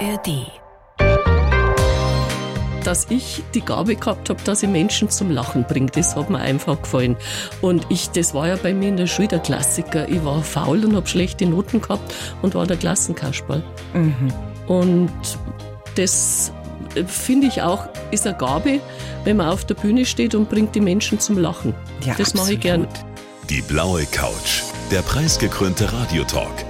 ARD. Dass ich die Gabe gehabt habe, dass ich Menschen zum Lachen bringe, das hat mir einfach gefallen. Und ich, das war ja bei mir in der Schule der Klassiker. Ich war faul und habe schlechte Noten gehabt und war der Klassenkasperl. Und das äh, finde ich auch, ist eine Gabe, wenn man auf der Bühne steht und bringt die Menschen zum Lachen. Ja, das mache ich gern. Die blaue Couch. Der preisgekrönte Radiotalk.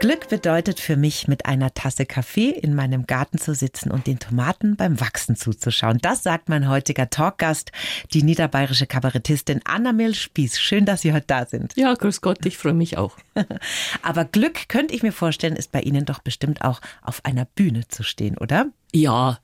Glück bedeutet für mich, mit einer Tasse Kaffee in meinem Garten zu sitzen und den Tomaten beim Wachsen zuzuschauen. Das sagt mein heutiger Talkgast, die niederbayerische Kabarettistin Anna-Mel Spieß. Schön, dass Sie heute da sind. Ja, grüß Gott, ich freue mich auch. Aber Glück, könnte ich mir vorstellen, ist bei Ihnen doch bestimmt auch auf einer Bühne zu stehen, oder? Ja,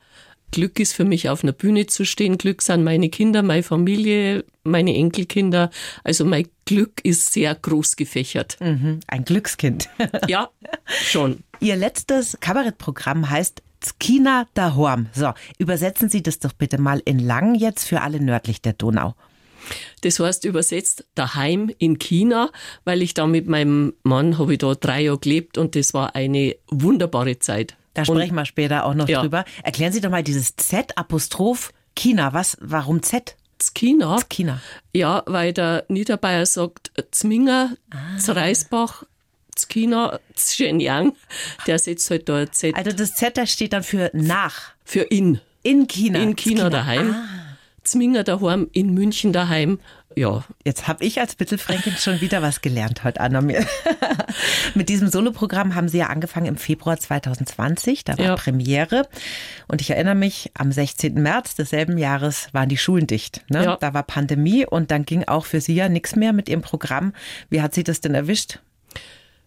Glück ist für mich auf einer Bühne zu stehen. Glück sind meine Kinder, meine Familie, meine Enkelkinder. Also mein Glück ist sehr groß gefächert. Mhm, ein Glückskind. Ja, schon. Ihr letztes Kabarettprogramm heißt Skina Dahorm. So, übersetzen Sie das doch bitte mal in lang jetzt für alle nördlich der Donau. Das heißt übersetzt daheim in China, weil ich da mit meinem Mann habe ich da drei Jahre gelebt und das war eine wunderbare Zeit. Da sprechen wir später auch noch Ja. drüber. Erklären Sie doch mal dieses Z-Apostroph China. Was, warum Z? China, China. ja, weil der Niederbayer sagt Zminger, Zreisbach, China, Shenyang, der setzt halt da Z Also das Z, das steht dann für nach. für in. In China. In China daheim. Zminger daheim, in München daheim. Ja, Jetzt habe ich als Mittelfränkin schon wieder was gelernt heute, Anna. Mir. Mit diesem Soloprogramm haben Sie ja angefangen im Februar 2020. Da war Ja. Premiere. Und ich erinnere mich, am 16. März desselben Jahres waren die Schulen dicht. Ne? Ja. Da war Pandemie und dann ging auch für Sie ja nichts mehr mit Ihrem Programm. Wie hat Sie das denn erwischt?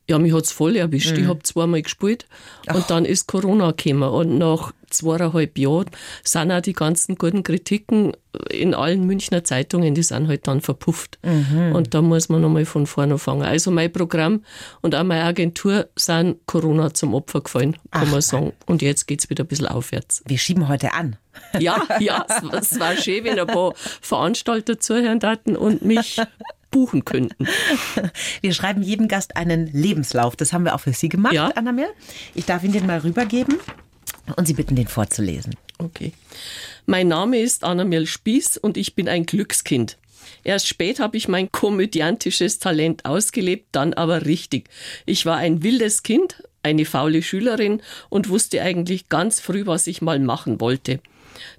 Ja, mich hat's voll erwischt. Mhm. Ich hab zweimal gespielt und dann ist Corona gekommen. Und nach zweieinhalb Jahren sind auch die ganzen guten Kritiken in allen Münchner Zeitungen, die sind halt dann verpufft. Mhm. Und da muss man nochmal von vorne anfangen. Also mein Programm und auch meine Agentur sind Corona zum Opfer gefallen, kann man sagen. Und jetzt geht's wieder ein bisschen aufwärts. Wir schieben heute an. Ja, ja, es, war- es war schön, wenn ein paar Veranstalter zuhören daten und mich buchen könnten. Wir schreiben jedem Gast einen Lebenslauf. Das haben wir auch für Sie gemacht, Ja. Anna Mir. Ich darf Ihnen den mal rübergeben und Sie bitten, den vorzulesen. Okay. Mein Name ist Anna-Mel Spieß und ich bin ein Glückskind. Erst spät habe ich mein komödiantisches Talent ausgelebt, dann aber richtig. Ich war ein wildes Kind, eine faule Schülerin und wusste eigentlich ganz früh, was ich mal machen wollte.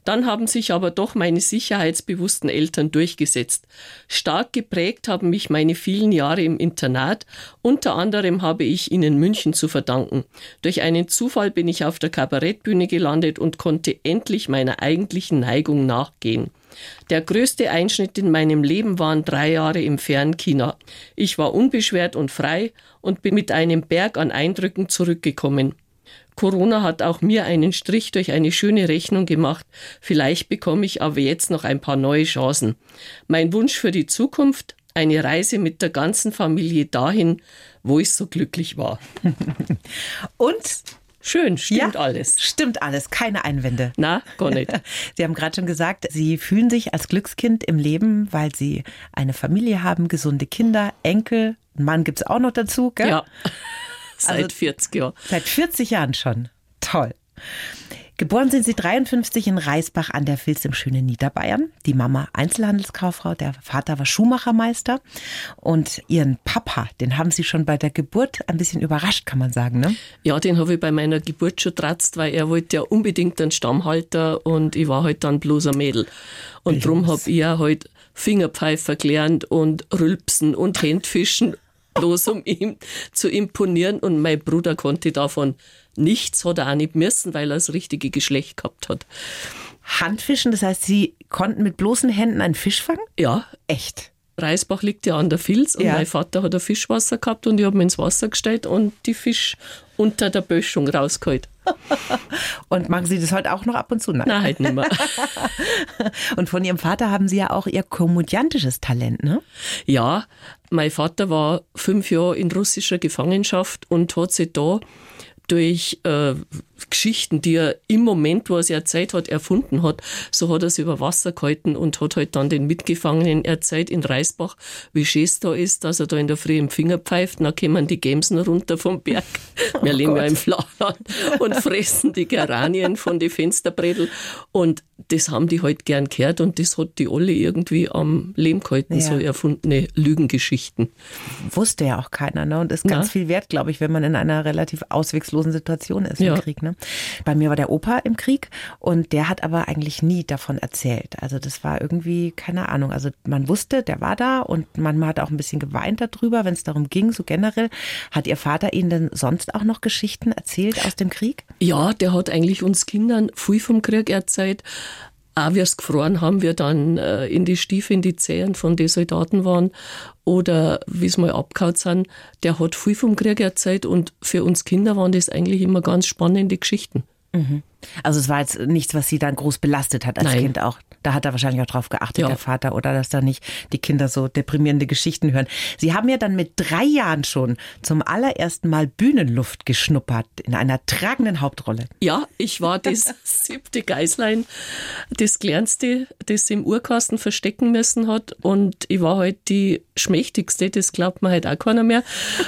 Dann haben sich aber doch meine sicherheitsbewussten Eltern durchgesetzt. Stark geprägt haben mich meine vielen Jahre im Internat. Unter anderem habe ich ihnen München zu verdanken. Durch einen Zufall bin ich auf der Kabarettbühne gelandet und konnte endlich meiner eigentlichen Neigung nachgehen. Der größte Einschnitt in meinem Leben waren drei Jahre im fernen China. Ich war unbeschwert und frei und bin mit einem Berg an Eindrücken zurückgekommen. Corona hat auch mir einen Strich durch eine schöne Rechnung gemacht. Vielleicht bekomme ich aber jetzt noch ein paar neue Chancen. Mein Wunsch für die Zukunft? Eine Reise mit der ganzen Familie dahin, wo ich so glücklich war. Und Schön, stimmt Ja. alles. stimmt alles, keine Einwände. Na, gar nicht. Sie haben gerade schon gesagt, Sie fühlen sich als Glückskind im Leben, weil Sie eine Familie haben, gesunde Kinder, Enkel, einen Mann gibt's auch noch dazu, gell? Ja. Seit Also- 40 Jahren. Seit 40 Jahren schon. Toll. Geboren sind Sie 53 in Reisbach an der Vils im schönen Niederbayern. Die Mama Einzelhandelskauffrau, der Vater war Schuhmachermeister. Und Ihren Papa, den haben Sie schon bei der Geburt ein bisschen überrascht, kann man sagen, ne? Ja, den habe ich bei meiner Geburt schon tratzt, weil er wollte ja unbedingt einen Stammhalter und ich war halt dann bloß ein Mädel. Und drum habe ich ja halt Fingerpfeifer gelernt und Rülpsen und Händfischen, bloß um ihm zu imponieren. Und mein Bruder konnte davon nichts, hat er auch nicht müssen, weil er das richtige Geschlecht gehabt hat. Handfischen, das heißt, Sie konnten mit bloßen Händen einen Fisch fangen? Ja, Echt. Reisbach liegt ja an der Filz und Ja. mein Vater hat ein Fischwasser gehabt und ich habe ihn ins Wasser gestellt und die Fisch unter der Böschung rausgeholt. Und machen Sie das heute auch noch ab und zu? Nein. Nein, halt nicht mehr. Und von Ihrem Vater haben Sie ja auch Ihr komödiantisches Talent, ne? Ja, mein Vater war fünf Jahre in russischer Gefangenschaft und hat sich da durch äh, Geschichten, die er im Moment, wo er sie erzählt hat, erfunden hat, so hat er sie über Wasser gehalten und hat halt dann den Mitgefangenen erzählt in Reisbach, wie schön es da ist, dass er da in der Früh im Finger pfeift, dann kommen die Gemsen runter vom Berg. Wir leben ja im Flachland und fressen die Geranien von den Fensterbredel und das haben die halt gern gehört und das hat die alle irgendwie am Leben gehalten, Ja. so erfundene Lügengeschichten. Wusste ja auch keiner, ne? Und ist ganz Na? viel wert, glaube ich, wenn man in einer relativ ausweglosen Situation ist Ja. im Krieg, ne? Bei mir war der Opa im Krieg und der hat aber eigentlich nie davon erzählt. Also das war irgendwie, keine Ahnung. Also man wusste, der war da und man hat auch ein bisschen geweint darüber, wenn es darum ging, so generell. Hat Ihr Vater Ihnen denn sonst auch noch Geschichten erzählt aus dem Krieg? Ja, der hat eigentlich uns Kindern viel vom Krieg erzählt. Auch wir es gefroren haben, wir dann äh, in die Stiefel, in die Zehen von den Soldaten waren oder wie es mal abgehauen sind. Der hat viel vom Krieg erzählt und für uns Kinder waren das eigentlich immer ganz spannende Geschichten. Also es war jetzt nichts, was Sie dann groß belastet hat als Nein. Kind auch. Da hat er wahrscheinlich auch drauf geachtet, Ja. der Vater, oder dass da nicht die Kinder so deprimierende Geschichten hören. Sie haben ja dann mit drei Jahren schon zum allerersten Mal Bühnenluft geschnuppert in einer tragenden Hauptrolle. Ja, ich war das siebte Geißlein, das kleinste, das im Urkasten verstecken müssen hat. Und ich war halt die schmächtigste, das glaubt mir halt auch keiner mehr.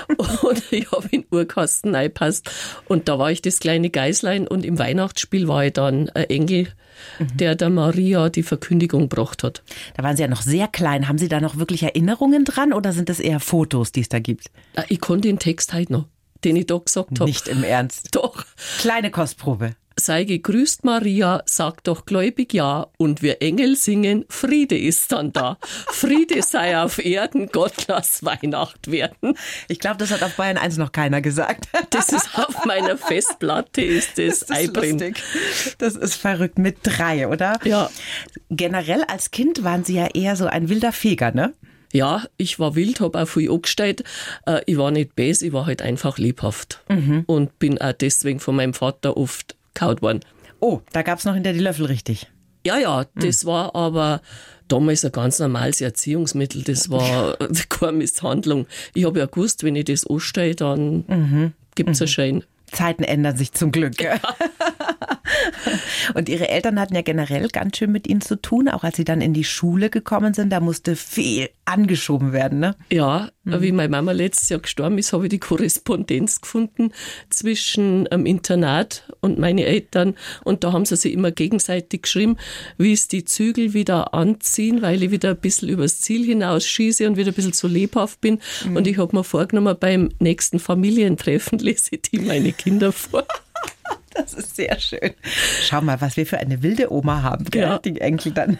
Und ich habe in den Urkasten reingepasst. Und da war ich das kleine Geißlein und im Weihnachtsspiel war ich dann ein Engel, der der Maria die Verkündigung gebracht hat. Da waren Sie ja noch sehr klein. Haben Sie da noch wirklich Erinnerungen dran oder sind das eher Fotos, die es da gibt? Ah, Ich konnte den Text halt noch, den ich da gesagt habe. Nicht im Ernst. Doch. Kleine Kostprobe. Sei gegrüßt, Maria, sag doch gläubig ja, und wir Engel singen, Friede ist dann da. Friede sei auf Erden, Gott lass Weihnacht werden. Ich glaube, das hat auf Bayern 1 noch keiner gesagt. Das ist auf meiner Festplatte, ist das, Das lustig. Das ist verrückt mit drei, oder? Ja. Generell als Kind waren Sie ja eher so ein wilder Feger, ne? Ja, ich war wild, hab auch viel angestellt. Äh, Ich war nicht böse, ich war halt einfach lebhaft. Und bin auch deswegen von meinem Vater oft kaut worden. Oh, da gab's noch hinter die Löffel richtig. Ja, ja, das war aber damals ein ganz normales Erziehungsmittel. Das war keine Misshandlung. Ich habe ja gewusst, wenn ich das anstelle, dann gibt's einen Schein. Zeiten ändern sich zum Glück. Und Ihre Eltern hatten ja generell ganz schön mit Ihnen zu tun, auch als Sie dann in die Schule gekommen sind. Da musste viel angeschoben werden, ne? Ja, wie meine Mama letztes Jahr gestorben ist, habe ich die Korrespondenz gefunden zwischen dem Internat und meine Eltern. Und da haben sie sich immer gegenseitig geschrieben, wie es die Zügel wieder anziehen, weil ich wieder ein bisschen übers Ziel hinaus schieße und wieder ein bisschen zu lebhaft bin. Und ich habe mir vorgenommen, beim nächsten Familientreffen lese ich die meine Kinder vor. Das ist sehr schön. Schau mal, was wir für eine wilde Oma haben, gell? Ja. die Enkel dann.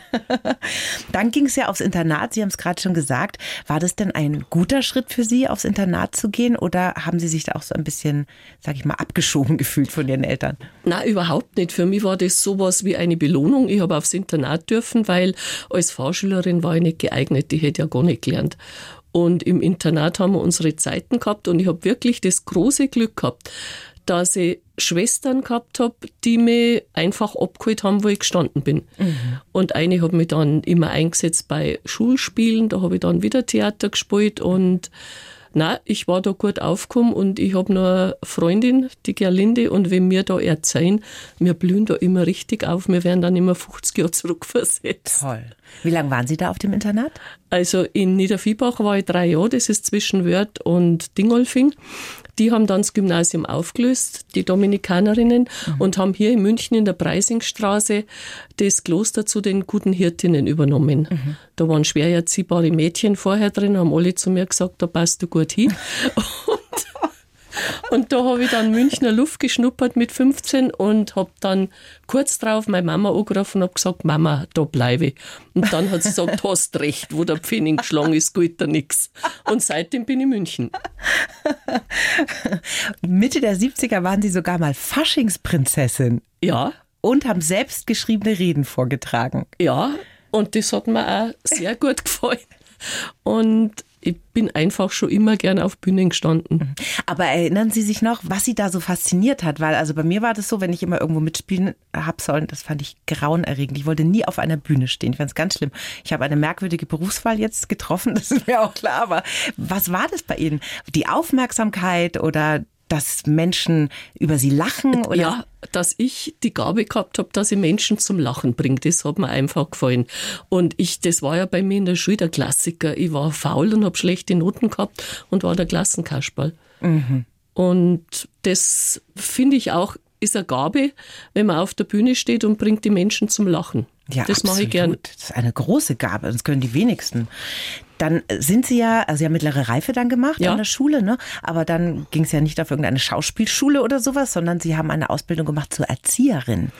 Dann ging es ja aufs Internat, Sie haben es gerade schon gesagt. War das denn ein guter Schritt für Sie, aufs Internat zu gehen oder haben Sie sich da auch so ein bisschen, sag ich mal, abgeschoben gefühlt von Ihren Eltern? Na, überhaupt nicht. Für mich war das sowas wie eine Belohnung. Ich habe aufs Internat dürfen, weil als Fahrschülerin war ich nicht geeignet. Ich hätte ja gar nicht gelernt. Und im Internat haben wir unsere Zeiten gehabt und ich habe wirklich das große Glück gehabt, dass ich Schwestern gehabt habe, die mich einfach abgeholt haben, wo ich gestanden bin. Und eine hat mich dann immer eingesetzt bei Schulspielen, da habe ich dann wieder Theater gespielt und na, ich war da gut aufgekommen und ich habe noch eine Freundin, die Gerlinde, und wenn wir da erzählen, wir blühen da immer richtig auf, wir werden dann immer 50 Jahre zurückversetzt. Toll. Wie lange waren Sie da auf dem Internat? Also in Niederviehbach war ich drei Jahre, das ist zwischen Wörth und Dingolfing. Die haben dann das Gymnasium aufgelöst, die Dominikanerinnen, und haben hier in München in der Preisingstraße das Kloster zu den guten Hirtinnen übernommen. Da waren schwer erziehbare Mädchen vorher drin, haben alle zu mir gesagt, da passt du gut hin. Und da habe ich dann Münchner Luft geschnuppert mit 15 und habe dann kurz drauf meine Mama angerufen und habe gesagt, Mama, da bleibe ich. Und dann hat sie gesagt, hast recht, wo der Pfennig geschlagen ist, geht da nix. Und seitdem bin ich München. Mitte der 70er waren Sie sogar mal Faschingsprinzessin Ja, und haben selbst geschriebene Reden vorgetragen. ja. Und das hat mir auch sehr gut gefallen. Und ich bin einfach schon immer gerne auf Bühnen gestanden. Aber erinnern Sie sich noch, was Sie da so fasziniert hat? Weil also bei mir war das so, wenn ich immer irgendwo mitspielen habe sollen, das fand ich grauenerregend. Ich wollte nie auf einer Bühne stehen. Ich fand es ganz schlimm. Ich habe eine merkwürdige Berufswahl jetzt getroffen, das ist mir auch klar. Aber was war das bei Ihnen? Die Aufmerksamkeit oder dass Menschen über sie lachen? Oder? Ja, dass ich die Gabe gehabt habe, dass ich Menschen zum Lachen bringe. Das hat mir einfach gefallen. Und ich, das war ja bei mir in der Schule der Klassiker. Ich war faul und habe schlechte Noten gehabt und war der Klassenkasperl. Mhm. Und das finde ich auch, ist eine Gabe, wenn man auf der Bühne steht und bringt die Menschen zum Lachen. Ja, das mache ich gern. Das ist eine große Gabe, das können die wenigsten. Dann sind Sie ja, also Sie haben mittlere Reife dann gemacht ja. an der Schule, ne? Aber dann ging es ja nicht auf irgendeine Schauspielschule oder sowas, sondern Sie haben eine Ausbildung gemacht zur Erzieherin.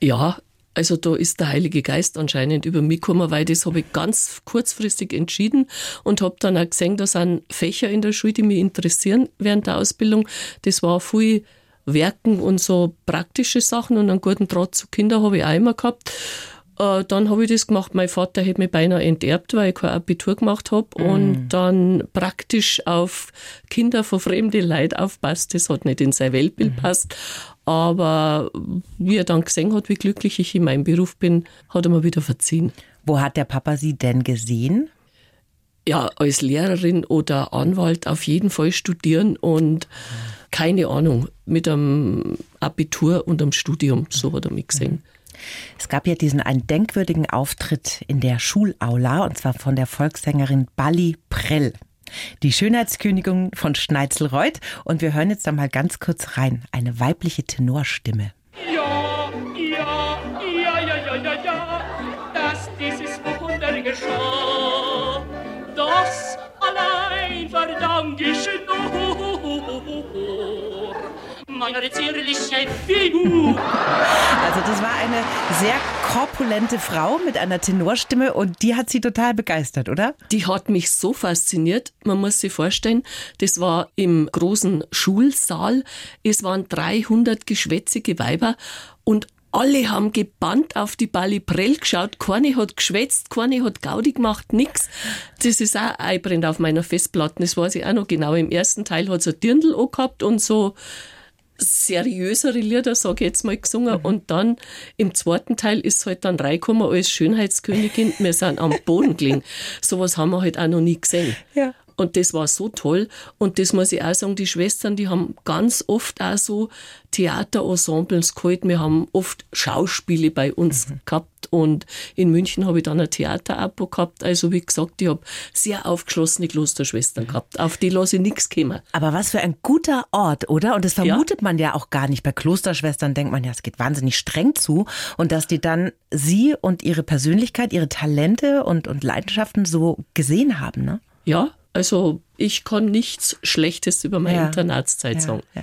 Ja, also da ist der Heilige Geist anscheinend über mich gekommen, weil das habe ich ganz kurzfristig entschieden und habe dann auch gesehen, da sind Fächer in der Schule, die mich interessieren während der Ausbildung. Das war viel Werken und so praktische Sachen und einen guten Draht zu Kindern habe ich auch immer gehabt. Äh, dann habe ich das gemacht. Mein Vater hat mich beinahe enterbt, weil ich kein Abitur gemacht habe mm. und dann praktisch auf Kinder von fremden Leuten aufpasst. Das hat nicht in sein Weltbild mm. passt. Aber wie er dann gesehen hat, wie glücklich ich in meinem Beruf bin, hat er mir wieder verziehen. Wo hat der Papa Sie denn gesehen? Ja, als Lehrerin oder Anwalt auf jeden Fall studieren und keine Ahnung, mit einem Abitur und einem Studium, so hat er mich gesehen. Es gab ja diesen einen denkwürdigen Auftritt in der Schulaula und zwar von der Volkssängerin Bali Prell. Die Schönheitskönigin von Schneitzelreuth. Und wir hören jetzt da mal ganz kurz rein. Eine weibliche Tenorstimme. Meiner zierlichen Figur. Also das war eine sehr korpulente Frau mit einer Tenorstimme und die hat sie total begeistert, oder? Die hat mich so fasziniert. Man muss sich vorstellen, das war im großen Schulsaal. Es waren 300 geschwätzige Weiber und alle haben gebannt auf die Balliprell geschaut. Keine hat geschwätzt, keine hat Gaudi gemacht, nix. Das ist auch einbrennt auf meiner Festplatte. Das weiß ich auch noch genau. Im ersten Teil hat sie ein Dirndl gehabt und so seriösere Lieder, sage ich jetzt mal, gesungen. Mhm. Und dann im zweiten Teil ist halt dann reingekommen als Schönheitskönigin. Wir sind am Boden gelegen. Sowas haben wir halt auch noch nie gesehen. Ja. Und das war so toll. Und das muss ich auch sagen, die Schwestern, die haben ganz oft auch so Theaterensembles geholt. Wir haben oft Schauspiele bei uns mhm. gehabt. Und in München habe ich dann ein Theaterabo gehabt. Also wie gesagt, ich habe sehr aufgeschlossene Klosterschwestern gehabt. Auf die lasse ich nichts kommen. Aber was für ein guter Ort, oder? Und das vermutet ja. man ja auch gar nicht. Bei Klosterschwestern denkt man ja, es geht wahnsinnig streng zu. Und dass die dann sie und ihre Persönlichkeit, ihre Talente und, und Leidenschaften so gesehen haben, ne? Ja, also ich kann nichts Schlechtes über meine ja. Internatszeit ja, sagen. Ja.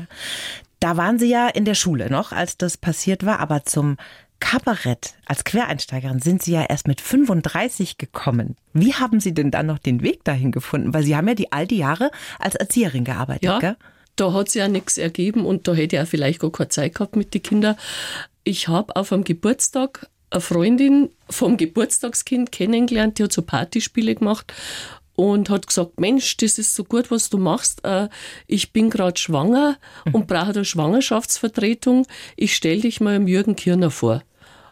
Da waren Sie ja in der Schule noch, als das passiert war, aber zum Kabarett als Quereinsteigerin sind Sie ja erst mit 35 gekommen. Wie haben Sie denn dann noch den Weg dahin gefunden? Weil Sie haben ja die all die Jahre als Erzieherin gearbeitet, ja, gell? Da hat sich ja nichts ergeben und da hätte ich ja vielleicht gar keine Zeit gehabt mit den Kindern. Ich habe auf einem Geburtstag eine Freundin vom Geburtstagskind kennengelernt, die hat so Partyspiele gemacht und hat gesagt, Mensch, das ist so gut, was du machst. Äh, ich bin gerade schwanger und brauche eine Schwangerschaftsvertretung. Ich stelle dich mal Jürgen Kirner vor.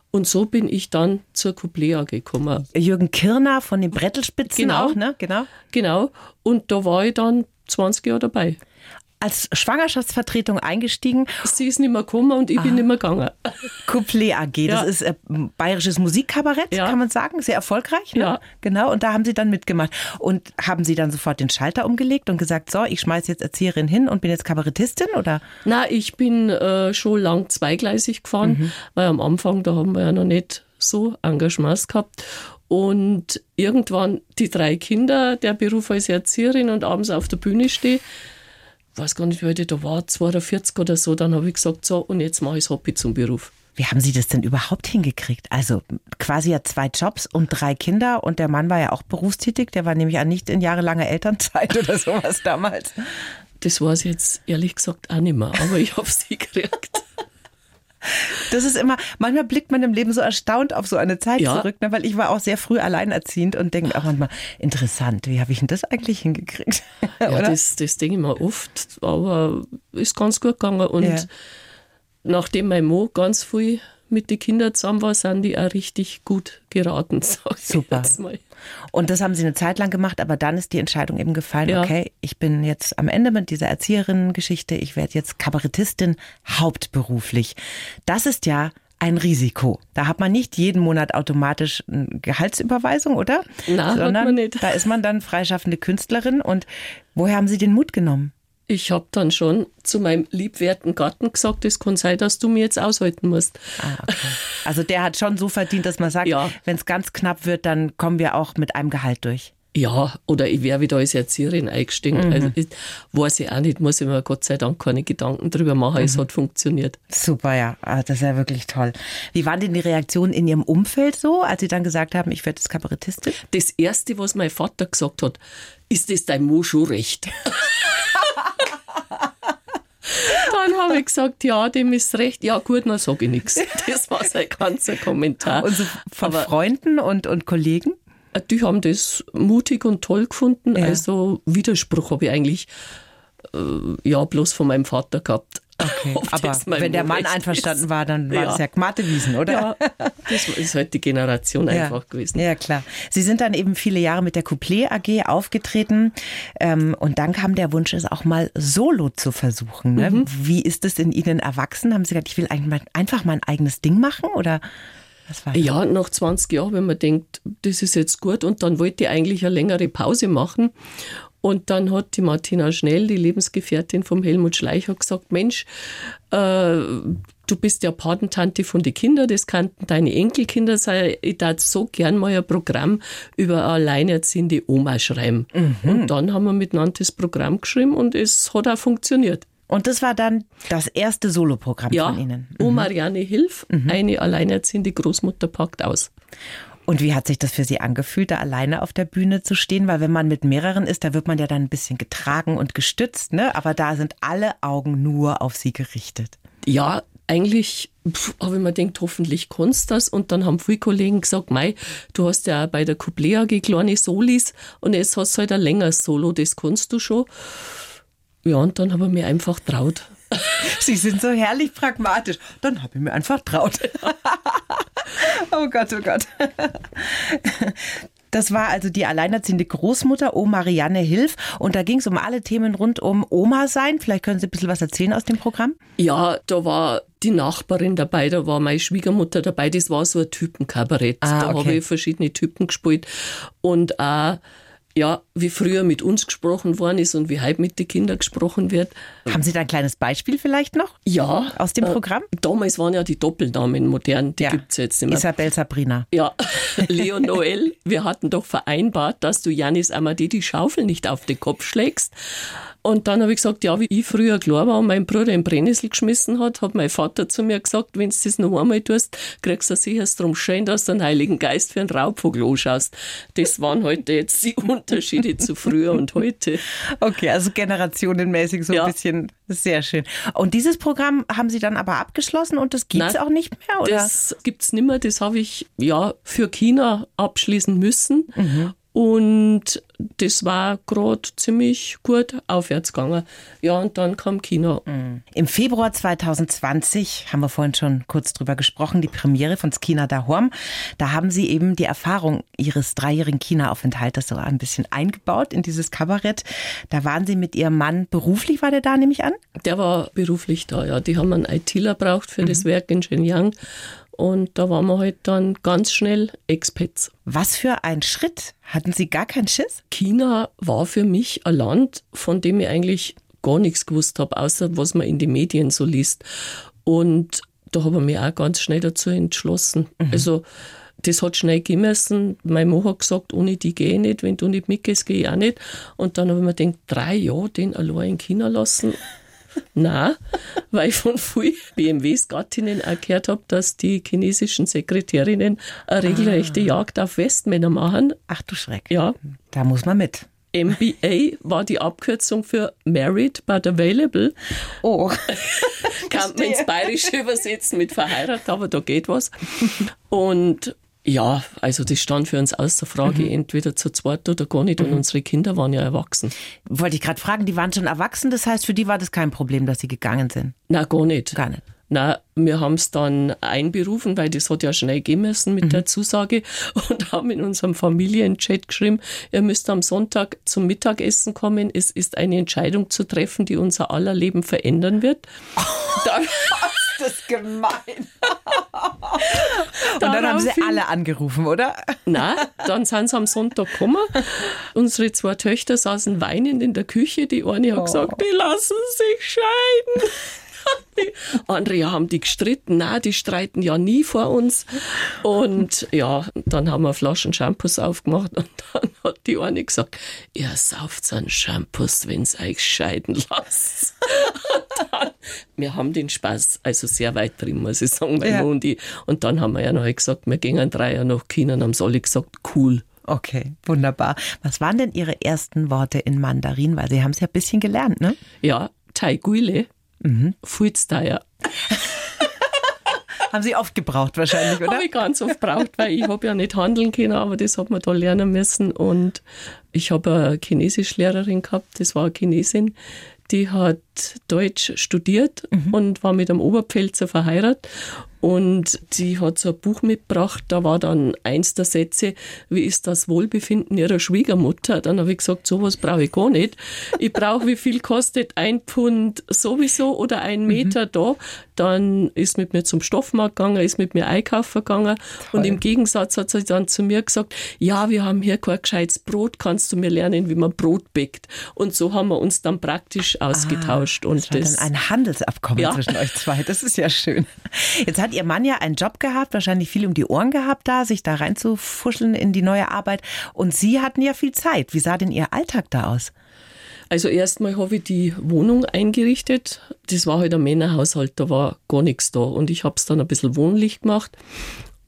Und so bin ich dann zur Couplea gekommen. Jürgen Kirner von den Brettelspitzen genau, auch, ne? Genau. Genau. Und da war ich dann 20 Jahre dabei als Schwangerschaftsvertretung eingestiegen. Sie ist nicht mehr gekommen und ich Aha. bin nicht mehr gegangen. Couplet AG, das ja. ist äh, bayerisches Musikkabarett, ja. kann man sagen, sehr erfolgreich. Ne? Ja. Genau, und da haben Sie dann mitgemacht. Und haben Sie dann sofort den Schalter umgelegt und gesagt, so, ich schmeiße jetzt Erzieherin hin und bin jetzt Kabarettistin, oder? Na, ich bin äh, schon lang zweigleisig gefahren, mhm. weil am Anfang, da haben wir ja noch nicht so Engagements gehabt. Und irgendwann die drei Kinder, der Beruf als Erzieherin und abends auf der Bühne stehe, weiß gar nicht, wie alt ich da war, 42 oder so, dann habe ich gesagt, so, und jetzt mache ich das Hobby zum Beruf. Wie haben Sie das denn überhaupt hingekriegt? Also quasi ja zwei Jobs und drei Kinder und der Mann war ja auch berufstätig, der war nämlich auch nicht in jahrelanger Elternzeit oder sowas damals. Das weiß ich jetzt ehrlich gesagt auch nicht mehr, aber ich habe sie gekriegt. Das ist immer, manchmal blickt man im Leben so erstaunt auf so eine Zeit Ja. zurück, ne? weil ich war auch sehr früh alleinerziehend und denke auch manchmal, interessant, wie habe ich denn das eigentlich hingekriegt? Ja, das, das denke ich mir oft, aber ist ganz gut gegangen. Und Ja. nachdem mein Mo ganz viel mit den Kindern zusammen war, sind die auch richtig gut geraten, Super. Und das haben sie eine Zeit lang gemacht, aber dann ist die Entscheidung eben gefallen, Ja. okay, ich bin jetzt am Ende mit dieser Erzieherinnen-Geschichte, ich werde jetzt Kabarettistin hauptberuflich. Das ist ja ein Risiko. Da hat man nicht jeden Monat automatisch eine Gehaltsüberweisung, oder? Na, hat Sondern man nicht. da ist man dann freischaffende Künstlerin. Und woher haben Sie den Mut genommen? Ich habe dann schon zu meinem liebwerten Gatten gesagt, es kann sein, dass du mir jetzt aushalten musst. Ah, okay. Also der hat schon so verdient, dass man sagt, Ja. wenn es ganz knapp wird, dann kommen wir auch mit einem Gehalt durch. Ja, oder ich wäre wieder als Erzieherin eingestiegen. Also ich, weiß ich auch nicht, muss ich mir Gott sei Dank keine Gedanken drüber machen. Es hat funktioniert. Super, ja. Ah, Das ist ja wirklich toll. Wie waren denn die Reaktionen in Ihrem Umfeld so, als Sie dann gesagt haben, ich werde jetzt Kabarettistin? Das Erste, was mein Vater gesagt hat, ist das dein Mo schon recht? Dann habe ich gesagt, ja, dem ist recht. Ja, gut, dann sage ich nichts. Das war sein ganzer Kommentar. Und so von Aber Freunden und, und Kollegen? die haben das mutig und toll gefunden. Ja. Also Widerspruch habe ich eigentlich äh, ja bloß von meinem Vater gehabt. Okay, aber wenn der Mann einverstanden ist. war, dann war Ja. das ja Gmattewiesen, oder? Ja, das ist halt die Generation einfach gewesen. Ja, klar. Sie sind dann eben viele Jahre mit der Couplet AG aufgetreten ähm, und dann kam der Wunsch, es auch mal solo zu versuchen. Ne? Mhm. Wie ist es in Ihnen erwachsen? Haben Sie gesagt, ich will einfach mein eigenes Ding machen oder? Ja, nach 20 Jahren, wenn man denkt, das ist jetzt gut und dann wollte ich eigentlich eine längere Pause machen. Und dann hat die Martina Schnell, die Lebensgefährtin vom Helmut Schleicher, gesagt, Mensch, äh, du bist ja Patentante von den Kindern, das könnten deine Enkelkinder sein. Ich darf so gern mal ein Programm über eine alleinerziehende Oma schreiben. Und dann haben wir miteinander das Programm geschrieben und es hat auch funktioniert. Und das war dann das erste Soloprogramm Ja, von Ihnen. Oh Marianne Hilf, eine alleinerziehende Großmutter packt aus. Und wie hat sich das für Sie angefühlt, da alleine auf der Bühne zu stehen? Weil wenn man mit mehreren ist, da wird man ja dann ein bisschen getragen und gestützt, ne? Aber da sind alle Augen nur auf Sie gerichtet. Ja, eigentlich habe ich mir gedacht, hoffentlich kannst du das. Und dann haben viele Kollegen gesagt, Mei, du hast ja bei der AG kleine Solis und jetzt hast du halt ein längeres Solo, das kannst du schon. Ja, und dann habe ich mir einfach traut. Sie sind so herrlich pragmatisch. Dann habe ich mir einfach traut. oh Gott, oh Gott. Das war also die alleinerziehende Großmutter, O Marianne Hilf. Und da ging es um alle Themen rund um Oma sein. Vielleicht können Sie ein bisschen was erzählen aus dem Programm. Ja, da war die Nachbarin dabei, da war meine Schwiegermutter dabei. Das war so ein Typenkabarett. Ah, da okay. habe ich verschiedene Typen gespielt. Und auch, ja, wie früher mit uns gesprochen worden ist und wie heute mit den Kindern gesprochen wird. Haben Sie da ein kleines Beispiel vielleicht noch? Ja. Aus dem äh, Programm? Damals waren ja die Doppelnamen modern, die gibt's jetzt nicht mehr. Isabel Sabrina. Ja, Leon Noel, wir hatten doch vereinbart, dass du Janis Amadee die Schaufel nicht auf den Kopf schlägst. Und dann habe ich gesagt, ja, wie ich früher klar war und mein Bruder in Brennnessel geschmissen hat, hat mein Vater zu mir gesagt, wenn du das noch einmal tust, kriegst du sicher drum schön, dass du den Heiligen Geist für einen Raubvogel anschaust. Das waren heute jetzt die Unterschiede zu früher und heute. Okay, also generationenmäßig so Ja. ein bisschen. Sehr schön. Und dieses Programm haben Sie dann aber abgeschlossen und das gibt's Nein, auch nicht mehr, oder? Das gibt's nimmer. Das habe ich ja für China abschließen müssen. Und das war gerade ziemlich gut aufwärts gegangen. Ja, und dann kam China. Im Februar 2020 haben wir vorhin schon kurz drüber gesprochen, die Premiere von Skina Dahorm. Da haben Sie eben die Erfahrung Ihres dreijährigen China-Aufenthaltes so ein bisschen eingebaut in dieses Kabarett. Da waren Sie mit Ihrem Mann beruflich, war der da, nehme ich an? Der war beruflich da, ja. Die haben einen ITler braucht für das Werk in Shenyang. Und da waren wir halt dann ganz schnell Expats. Was für ein Schritt. Hatten Sie gar keinen Schiss? China war für mich ein Land, von dem ich eigentlich gar nichts gewusst habe, außer was man in den Medien so liest. Und da habe ich mich auch ganz schnell dazu entschlossen. Also, das hat schnell gehen müssen. Mein Mann hat gesagt, ohne die gehe ich nicht. Wenn du nicht mitgehst, gehe ich auch nicht. Und dann habe ich mir gedacht, drei Jahre den allein in China lassen. Nein, weil ich von vielen BMWs Gattinnen gehört habe, dass die chinesischen Sekretärinnen eine regelrechte Jagd auf Westmänner machen. Ach du Schreck. Ja, Da muss man mit. MBA war die Abkürzung für Married but Available. Oh. Kann man ins Bayerische übersetzen mit verheiratet, aber da geht was. Und ja, also das stand für uns außer Frage, Mhm. entweder zu zweit oder gar nicht. Und unsere Kinder waren ja erwachsen. Wollte ich gerade fragen, die waren schon erwachsen, das heißt, für die war das kein Problem, dass sie gegangen sind. Na, gar nicht. Gar nicht. Na, wir haben es dann einberufen, weil das hat ja schnell gehen müssen mit der Zusage und haben in unserem Familienchat geschrieben, ihr müsst am Sonntag zum Mittagessen kommen. Es ist eine Entscheidung zu treffen, die unser aller Leben verändern wird. Dann, Das ist gemein. Und dann haben sie alle angerufen, oder? na, dann sind sie am Sonntag gekommen. Unsere zwei Töchter saßen weinend in der Küche. Die eine hat gesagt, die lassen sich scheiden. Andere haben die gestritten. Na, die streiten ja nie vor uns. Und ja, dann haben wir Flaschen Shampoos aufgemacht und dann hat die eine gesagt, ihr sauft einen Shampoos, wenn's euch scheiden lasst. Dann, wir haben den Spaß also sehr weit drin, muss ich sagen, mein Ja. Mann und ich. Und dann haben wir ja noch gesagt, wir gehen ein Dreier nach China und haben alle gesagt, cool. Okay, wunderbar. Was waren denn Ihre ersten Worte in Mandarin? Weil Sie haben es ja ein bisschen gelernt, ne? Ja, Tai Guile, Mhm. Fuizteier. Haben Sie oft gebraucht wahrscheinlich, oder? Habe ich ganz oft braucht, weil ich habe ja nicht handeln können, aber das hat man da lernen müssen. Und ich habe eine Chinesischlehrerin gehabt, das war eine Chinesin, die hat Deutsch studiert und war mit einem Oberpfälzer verheiratet. Und die hat so ein Buch mitgebracht, da war dann eins der Sätze, wie ist das Wohlbefinden ihrer Schwiegermutter? Dann habe ich gesagt, sowas brauche ich gar nicht. Ich brauche, wie viel kostet ein Pfund sowieso oder ein Meter da? Dann ist mit mir zum Stoffmarkt gegangen, ist mit mir einkaufen gegangen. Und im Gegensatz hat sie dann zu mir gesagt, ja, wir haben hier kein gescheites Brot, kannst du mir lernen, wie man Brot bäckt? Und so haben wir uns dann praktisch ausgetauscht. Das und war das, dann ein Handelsabkommen Ja. zwischen euch zwei. Das ist ja schön. Jetzt hat Ihr Mann ja einen Job gehabt, wahrscheinlich viel um die Ohren gehabt da, sich da reinzufuscheln in die neue Arbeit. Und Sie hatten ja viel Zeit. Wie sah denn Ihr Alltag da aus? Also erstmal habe ich die Wohnung eingerichtet. Das war halt ein Männerhaushalt, da war gar nichts da. Und ich habe es dann ein bisschen wohnlich gemacht.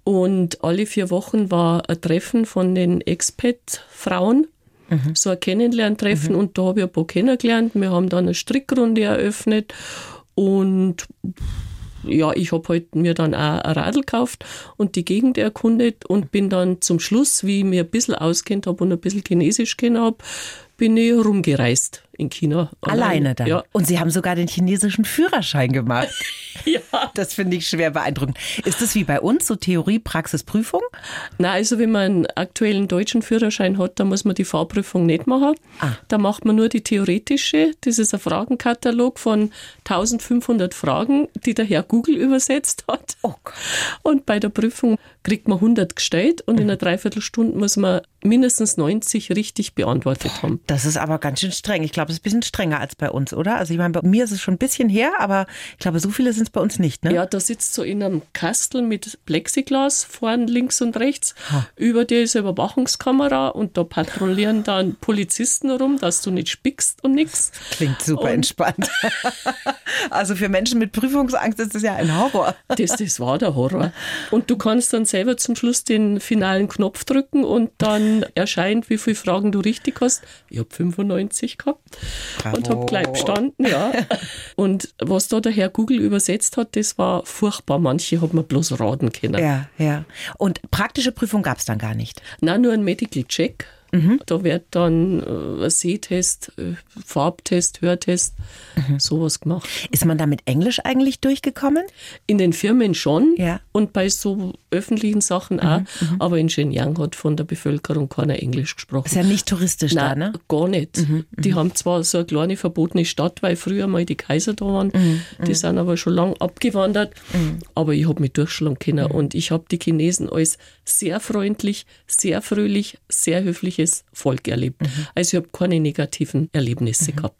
Und alle vier Wochen war ein Treffen von den Expat-Frauen, so ein Kennenlerntreffen. Und da habe ich ein paar kennengelernt. Wir haben dann eine Strickrunde eröffnet. Und ja, ich habe halt mir dann auch ein Radl gekauft und die Gegend erkundet und bin dann zum Schluss, wie ich mir ein bisschen auskennt habe und ein bisschen Chinesisch kennen habe, bin ich rumgereist in China. Alleine dann. Ja. Und Sie haben sogar den chinesischen Führerschein gemacht. ja. Das finde ich schwer beeindruckend. Ist das wie bei uns, so Theorie, Praxis, Prüfung? Na, also wenn man einen aktuellen deutschen Führerschein hat, dann muss man die Fahrprüfung nicht machen. Ah. Da macht man nur die theoretische. Das ist ein Fragenkatalog von 1500 Fragen, die der Herr Google übersetzt hat. Oh. Und bei der Prüfung kriegt man 100 gestellt und in einer Dreiviertelstunde muss man mindestens 90 richtig beantwortet haben. Das ist aber ganz schön streng. Ich glaube, es ist ein bisschen strenger als bei uns, oder? Also ich meine, bei mir ist es schon ein bisschen her, aber ich glaube, so viele sind es bei uns nicht, ne? Ja, da sitzt so in einem Kastel mit Plexiglas vorn links und rechts. Über dir ist eine Überwachungskamera und da patrouillieren dann Polizisten rum, dass du nicht spickst und nix. Klingt super Und- entspannt. also für Menschen mit Prüfungsangst ist das ja ein Horror. Das, das war der Horror. Und du kannst dann selber zum Schluss den finalen Knopf drücken und dann erscheint, wie viele Fragen du richtig hast. Ich habe 95 gehabt und Bravo. habe gleich bestanden, ja. Und was da der Herr Google übersetzt hat, das war furchtbar. Manche hat man bloß raten können. Ja, ja. Und praktische Prüfung gab es dann gar nicht. Nein, nur ein Medical Check. Da wird dann äh, Sehtest, äh, Farbtest, Hörtest, sowas gemacht. Ist man da mit Englisch eigentlich durchgekommen? In den Firmen schon Ja. und bei so öffentlichen Sachen auch. Aber in Shenyang hat von der Bevölkerung keiner Englisch gesprochen. Ist ja nicht touristisch da, Nein, ne? gar nicht. Die haben zwar so eine kleine verbotene Stadt, weil früher mal die Kaiser da waren. Die sind aber schon lang abgewandert. Aber ich habe mich durchschlagen können. Und ich habe die Chinesen als sehr freundlich, sehr fröhlich, sehr höfliches Volk erlebt. Also ich habe keine negativen Erlebnisse gehabt.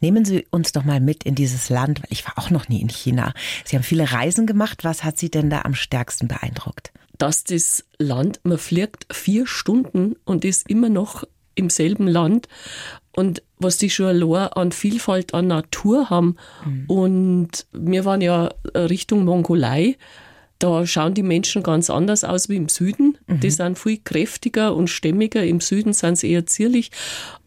Nehmen Sie uns doch mal mit in dieses Land, weil ich war auch noch nie in China. Sie haben viele Reisen gemacht. Was hat Sie denn da am stärksten beeindruckt? dass das Land, man fliegt vier Stunden und ist immer noch im selben Land. Und was die schon allein an Vielfalt an Natur haben. Und wir waren ja Richtung Mongolei. Da schauen die Menschen ganz anders aus wie im Süden. Die sind viel kräftiger und stämmiger. Im Süden sind sie eher zierlich.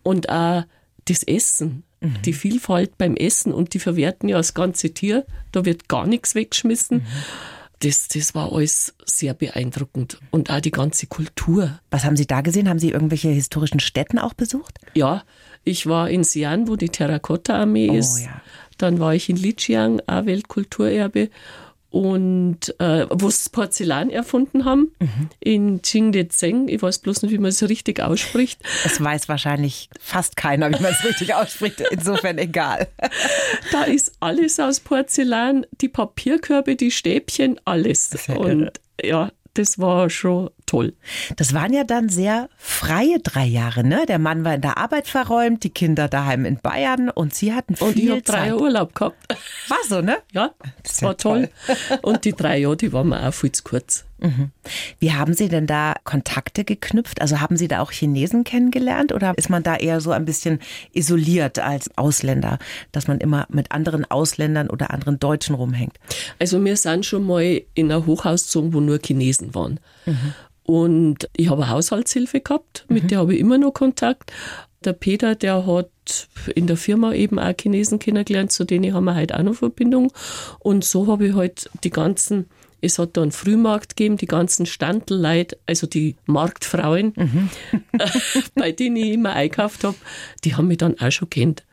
Und auch das Essen, die Vielfalt beim Essen und die verwerten ja das ganze Tier, da wird gar nichts weggeschmissen. Das, das war alles sehr beeindruckend. Und auch die ganze Kultur. Was haben Sie da gesehen? Haben Sie irgendwelche historischen Stätten auch besucht? Ja, ich war in Xi'an, wo die Terrakotta-Armee Oh, ist. ja. Dann war ich in Lijiang, auch Weltkulturerbe. Und äh, wo sie Porzellan erfunden haben, Mhm. in Qingdezheng. Ich weiß bloß nicht, wie man es richtig ausspricht. Das weiß wahrscheinlich fast keiner, wie man es richtig ausspricht. Insofern egal. Da ist alles aus Porzellan, die Papierkörbe, die Stäbchen, alles. ja irre. Und ja, das war schon toll. Das waren ja dann sehr freie drei Jahre, ne? Der Mann war in der Arbeit verräumt, die Kinder daheim in Bayern und Sie hatten viel Und ich habe drei Zeit. Jahre Urlaub gehabt. War so, ne? Ja, Das ja war toll. Und die drei Jahre, die waren mir auch viel zu kurz. Wie haben Sie denn da Kontakte geknüpft? Also haben Sie da auch Chinesen kennengelernt oder ist man da eher so ein bisschen isoliert als Ausländer, dass man immer mit anderen Ausländern oder anderen Deutschen rumhängt? Also wir sind schon mal in ein Hochhaus gezogen, wo nur Chinesen waren. Und ich habe Haushaltshilfe gehabt, mit der habe ich immer noch Kontakt. Der Peter, der hat in der Firma eben auch Chinesen kennengelernt, zu denen haben wir heute auch noch Verbindung. Und so habe ich halt die ganzen, es hat da einen Frühmarkt gegeben, die ganzen Standelleute, also die Marktfrauen, bei denen ich immer einkauft habe, die haben mich dann auch schon kennt.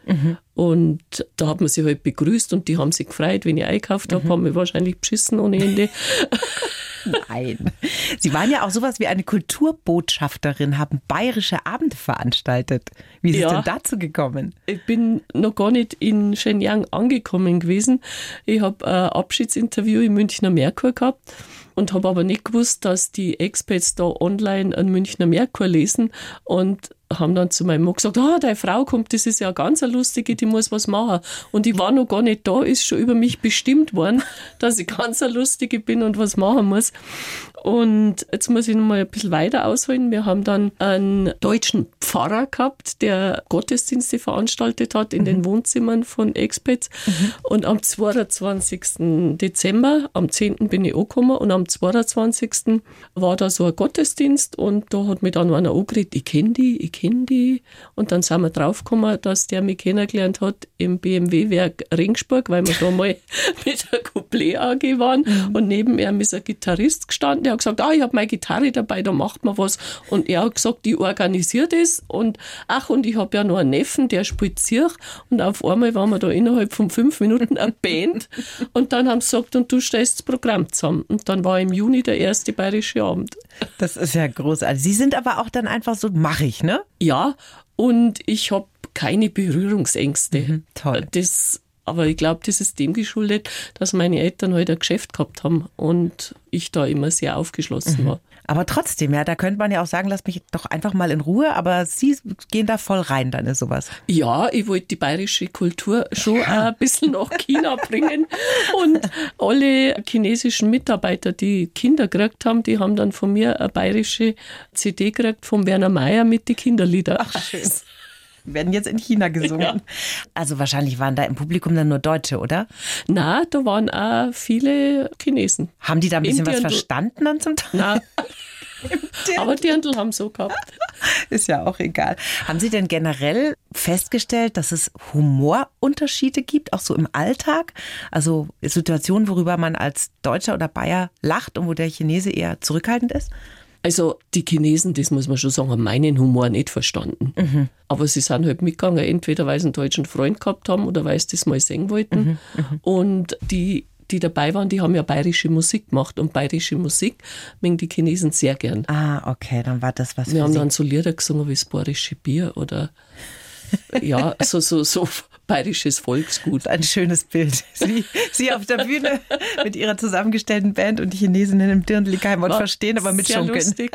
Und da hat man sich halt begrüßt und die haben sich gefreut, wenn ich einkauft habe, haben mich wahrscheinlich beschissen ohne Ende. Nein. Sie waren ja auch sowas wie eine Kulturbotschafterin, haben bayerische Abende veranstaltet. Wie ist es Ja. denn dazu gekommen? Ich bin noch gar nicht in Shenyang angekommen gewesen. Ich habe ein Abschiedsinterview im Münchner Merkur gehabt und habe aber nicht gewusst, dass die Expats da online einen Münchner Merkur lesen und haben dann zu meinem Mann gesagt, ah, deine Frau kommt, das ist ja ganz eine lustige, die muss was machen. Und ich war noch gar nicht da, ist schon über mich bestimmt worden, dass ich ganz eine lustige bin und was machen muss. Und jetzt muss ich noch mal ein bisschen weiter ausholen. Wir haben dann einen deutschen Pfarrer gehabt, der Gottesdienste veranstaltet hat in den Wohnzimmern von Expats. Und am 22. Dezember, am 10. bin ich angekommen und am 22. war da so ein Gottesdienst und da hat mich dann einer angeredet, ich kenne die, ich kenne die. Und dann sind wir draufgekommen, dass der mich kennengelernt hat im BMW-Werk Ringsburg, weil wir da mal mit der Couplet AG waren und neben ihm ist ein Gitarrist gestanden, der hat gesagt, ah, ich habe meine Gitarre dabei, da macht man was. Und er hat gesagt, ich organisiere das und ach, und ich habe ja noch einen Neffen, der spielt Zirch und auf einmal waren wir da innerhalb von fünf Minuten eine Band und dann haben sie gesagt, und du stellst das Programm zusammen. Und dann war im Juni der erste bayerische Abend. Das ist ja großartig. Sie sind aber auch dann einfach so, mach ich, ne? Ja, und ich habe keine Berührungsängste. toll. Das, aber ich glaube, das ist dem geschuldet, dass meine Eltern halt ein Geschäft gehabt haben und ich da immer sehr aufgeschlossen war. Aber trotzdem, ja, da könnte man ja auch sagen, lass mich doch einfach mal in Ruhe, aber Sie gehen da voll rein, dann ist sowas. Ja, ich wollte die bayerische Kultur schon ein bisschen nach China bringen. Und alle chinesischen Mitarbeiter, die Kinder gekriegt haben, die haben dann von mir eine bayerische CD gekriegt von Werner Mayer mit den Kinderlieder. Ach, schön. Werden jetzt in China gesungen. Ja. Also wahrscheinlich waren da im Publikum dann nur Deutsche, oder? Na, da waren auch viele Chinesen. Haben die da ein bisschen was Dirndl. verstanden dann zum Teil? Na, aber Dirndl haben so gehabt. Ist ja auch egal. Haben Sie denn generell festgestellt, dass es Humorunterschiede gibt, auch so im Alltag? Also Situationen, worüber man als Deutscher oder Bayer lacht und wo der Chinese eher zurückhaltend ist? Also die Chinesen, das muss man schon sagen, haben meinen Humor nicht verstanden. Aber sie sind halt mitgegangen, entweder weil sie einen deutschen Freund gehabt haben oder weil sie das mal singen wollten. Und die, die dabei waren, die haben ja bayerische Musik gemacht. Und bayerische Musik mögen die Chinesen sehr gern. Ah, okay, dann war das was Wir haben Sie. dann so Lieder gesungen wie das bayerische Bier oder ja, so, so, so bayerisches Volksgut. ein schönes Bild. Sie, Sie auf der Bühne mit Ihrer zusammengestellten Band und die Chinesinnen im Dirndl-Keim und verstehen, aber sehr mitschunkeln. lustig.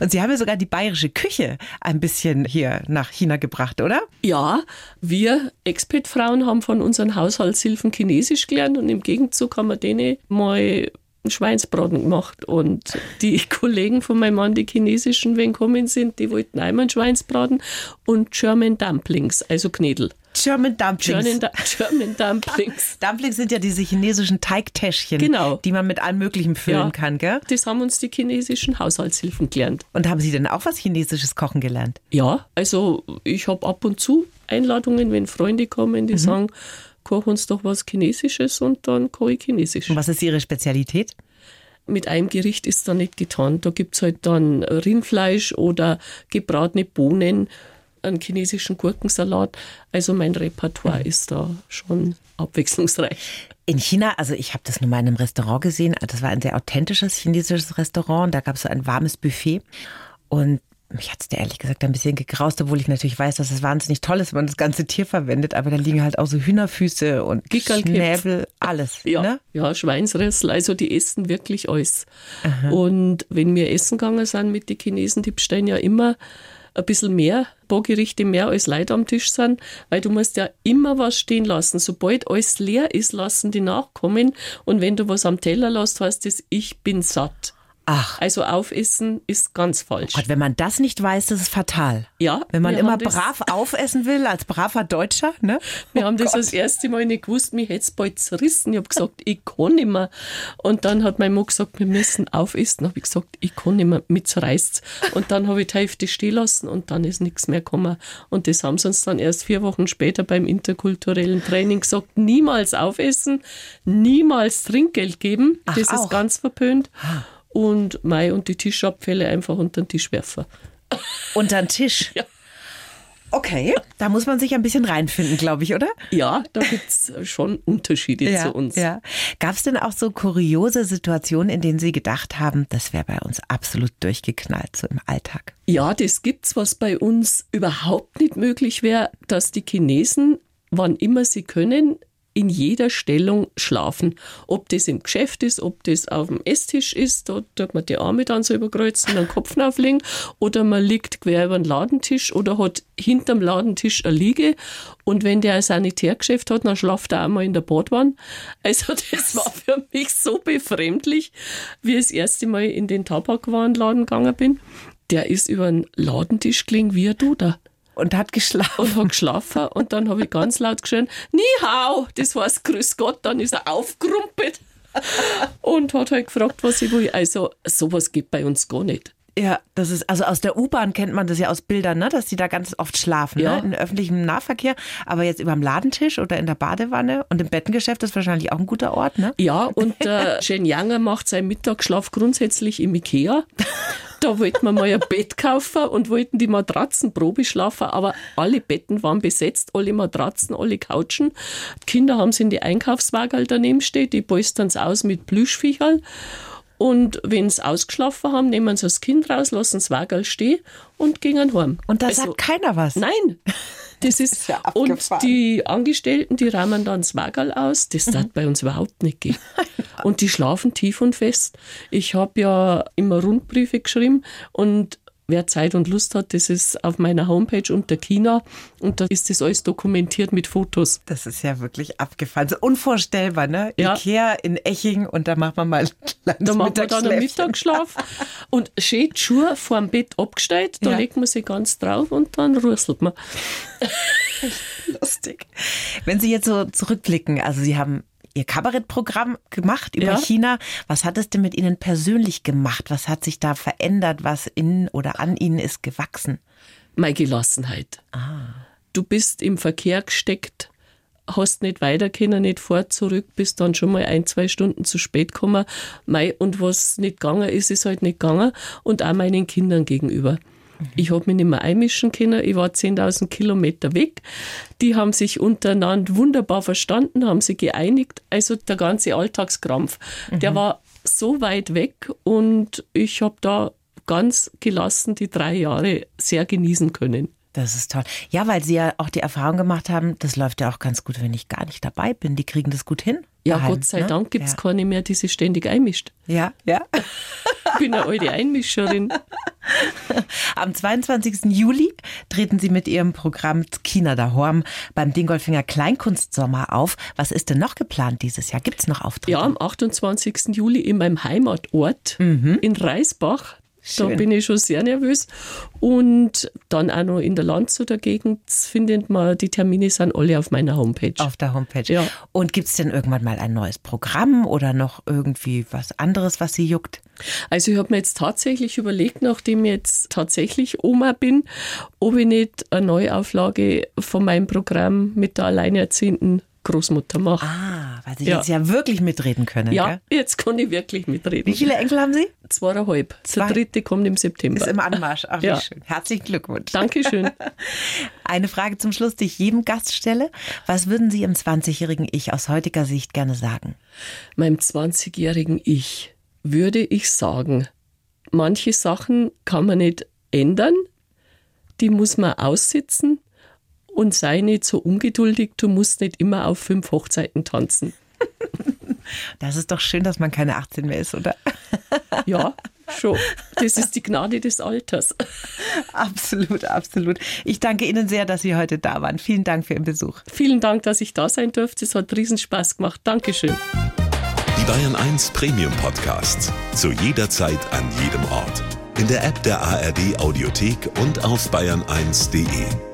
Und Sie haben ja sogar die bayerische Küche ein bisschen hier nach China gebracht, oder? Ja, wir Expat-Frauen haben von unseren Haushaltshilfen Chinesisch gelernt und im Gegenzug haben wir denen mal Schweinsbraten gemacht. Und die Kollegen von meinem Mann, die chinesischen, wenn kommen sind, die wollten einmal einen Schweinsbraten und German Dumplings, also Knädel. German Dumplings. German, German Dumplings. Dumplings sind ja diese chinesischen Teigtäschchen, genau. die man mit allem Möglichen füllen ja, kann, gell? Das haben uns die chinesischen Haushaltshilfen gelernt. Und haben Sie denn auch was Chinesisches kochen gelernt? Ja, also ich habe ab und zu Einladungen, wenn Freunde kommen, die mhm. sagen, koch uns doch was Chinesisches und dann koche ich Chinesisch. Und was ist Ihre Spezialität? Mit einem Gericht ist da nicht getan. Da gibt es halt dann Rindfleisch oder gebratene Bohnen, einen chinesischen Gurkensalat. Also mein Repertoire mhm. ist da schon abwechslungsreich. In China, also ich habe das nur mal in einem Restaurant gesehen, das war ein sehr authentisches chinesisches Restaurant, da gab es so ein warmes Buffet und mich hat es ehrlich gesagt ein bisschen gegraust, obwohl ich natürlich weiß, dass es wahnsinnig toll ist, wenn man das ganze Tier verwendet, aber da liegen halt auch so Hühnerfüße und Schnäbel, alles. Ja, ne? ja Schweinsrissel, also die essen wirklich alles. Aha. Und wenn wir essen gegangen sind mit den Chinesen, die bestellen ja immer ein bisschen mehr Bogerichte mehr als Leute am Tisch sind, weil du musst ja immer was stehen lassen. Sobald alles leer ist, lassen die nachkommen und wenn du was am Teller lässt, heißt es, ich bin satt. Ach. Also aufessen ist ganz falsch. Oh Gott, wenn man das nicht weiß, das ist fatal. Ja. Wenn man immer brav aufessen will, als braver Deutscher, ne? Wir oh haben das Gott. das erste Mal nicht gewusst, mich hätte es bald zerrissen. Ich habe gesagt, ich kann nicht mehr. Und dann hat mein Mann gesagt, wir müssen aufessen. Habe ich gesagt, ich kann nicht mehr, mit zerreißt Und dann habe ich die Hälfte stehen lassen und dann ist nichts mehr gekommen. Und das haben sie uns dann erst vier Wochen später beim interkulturellen Training gesagt, niemals aufessen, niemals Trinkgeld geben. Ach, das auch. ist ganz verpönt und Mai und die Tischabfälle einfach unter den Tisch werfen. Unter den Tisch? Ja. Okay, da muss man sich ein bisschen reinfinden, glaube ich, oder? Ja, da gibt es schon Unterschiede ja, zu uns. Ja. Gab es denn auch so kuriose Situationen, in denen Sie gedacht haben, das wäre bei uns absolut durchgeknallt, so im Alltag? Ja, das gibt's, was bei uns überhaupt nicht möglich wäre, dass die Chinesen, wann immer sie können, in jeder Stellung schlafen. Ob das im Geschäft ist, ob das auf dem Esstisch ist, da tut man die Arme dann so überkreuzen und den Kopf auflegen, oder man liegt quer über den Ladentisch oder hat hinterm Ladentisch eine Liege. Und wenn der ein Sanitärgeschäft hat, dann schlaft er auch mal in der Badwanne. Also das war für mich so befremdlich, wie ich das erste Mal in den Tabakwarenladen gegangen bin. Der ist über den Ladentisch gelegen wie ein Duder. Und hat geschlafen. Und hat geschlafen. Und dann habe ich ganz laut geschrien, Ni hao, das heißt Grüß Gott. Dann ist er aufgerumpelt und hat halt gefragt, was ich will. Also sowas gibt bei uns gar nicht. Ja, das ist, also aus der U-Bahn kennt man das ja aus Bildern, ne, dass die da ganz oft schlafen, ja. ne, in öffentlichem Nahverkehr. Aber jetzt über dem Ladentisch oder in der Badewanne und im Bettengeschäft ist wahrscheinlich auch ein guter Ort, ne? Ja, und der Shen Younger macht seinen Mittagsschlaf grundsätzlich im Ikea. Da wollten wir mal ein Bett kaufen und wollten die Matratzen Probe schlafen, aber alle Betten waren besetzt, alle Matratzen, alle Couchen. Die Kinder haben sie in die Einkaufswagen daneben stehen, die polstern es aus mit Plüschviecherl. Und wenn sie ausgeschlafen haben, nehmen sie das Kind raus, lassen das Wagel stehen und gehen heim. Und da also, sagt keiner was? Nein. Das ist, das ist ja und die Angestellten, die rahmen dann das Wagel aus. Das darf mhm. bei uns überhaupt nicht gehen. und die schlafen tief und fest. Ich habe ja immer Rundbriefe geschrieben und Wer Zeit und Lust hat, das ist auf meiner Homepage unter China und da ist das alles dokumentiert mit Fotos. Das ist ja wirklich abgefallen. So unvorstellbar, ne? Ja. Ikea in Eching und da macht man mal ein Da macht man dann einen Mittagsschlaf und schön die Schuhe vor dem Bett abgestellt, da ja. legt man sie ganz drauf und dann rüsselt man. Lustig. Wenn Sie jetzt so zurückblicken, also Sie haben Ihr Kabarettprogramm gemacht über ja. China. Was hat es denn mit Ihnen persönlich gemacht? Was hat sich da verändert? Was in oder an Ihnen ist gewachsen? Meine Gelassenheit. Ah. Du bist im Verkehr gesteckt, hast nicht weiter können, nicht vor, zurück, bist dann schon mal ein, zwei Stunden zu spät gekommen. Und was nicht gegangen ist, ist halt nicht gegangen. Und auch meinen Kindern gegenüber. Ich habe mich nicht mehr einmischen können. Ich war 10.000 Kilometer weg. Die haben sich untereinander wunderbar verstanden, haben sich geeinigt. Also der ganze Alltagskrampf, mhm. der war so weit weg und ich habe da ganz gelassen die drei Jahre sehr genießen können. Das ist toll. Ja, weil Sie ja auch die Erfahrung gemacht haben, das läuft ja auch ganz gut, wenn ich gar nicht dabei bin. Die kriegen das gut hin. Ja, daheim, Gott sei ne? Dank gibt es ja. keine mehr, die sich ständig einmischt. Ja, ja. Ich bin eine alte Einmischerin. Am 22. Juli treten Sie mit Ihrem Programm Kina da Horm beim Dingolfinger Kleinkunstsommer auf. Was ist denn noch geplant dieses Jahr? Gibt es noch Auftritte? Ja, am 28. Juli in meinem Heimatort in Reisbach. Da Schön. bin ich schon sehr nervös. Und dann auch noch in der Landshuter Gegend findet man, die Termine sind alle auf meiner Homepage. Auf der Homepage. Ja. Und gibt es denn irgendwann mal ein neues Programm oder noch irgendwie was anderes, was Sie juckt? Also ich habe mir jetzt tatsächlich überlegt, nachdem ich jetzt tatsächlich Oma bin, ob ich nicht eine Neuauflage von meinem Programm mit der alleinerziehenden Großmutter mache. Ah, weil Sie Ja. jetzt ja wirklich mitreden können. ja, Gell? jetzt kann ich wirklich mitreden. Wie viele Enkel haben Sie? Zweieinhalb. Der Zwei. dritte kommt im September. Ist im Anmarsch. Ach, Ja. schön. Herzlichen Glückwunsch. Dankeschön. Eine Frage zum Schluss, die ich jedem Gast stelle. Was würden Sie Ihrem 20-jährigen Ich aus heutiger Sicht gerne sagen? Meinem 20-jährigen Ich würde ich sagen, manche Sachen kann man nicht ändern, die muss man aussitzen und sei nicht so ungeduldig, du musst nicht immer auf fünf Hochzeiten tanzen. Das ist doch schön, dass man keine 18 mehr ist, oder? Ja, schon. Das ist die Gnade des Alters. absolut, absolut. Ich danke Ihnen sehr, dass Sie heute da waren. Vielen Dank für Ihren Besuch. Vielen Dank, dass ich da sein durfte. Es hat riesen Spaß gemacht. Dankeschön. Die Bayern 1 Premium Podcasts. Zu jeder Zeit, an jedem Ort. In der App der ARD Audiothek und auf bayern1.de.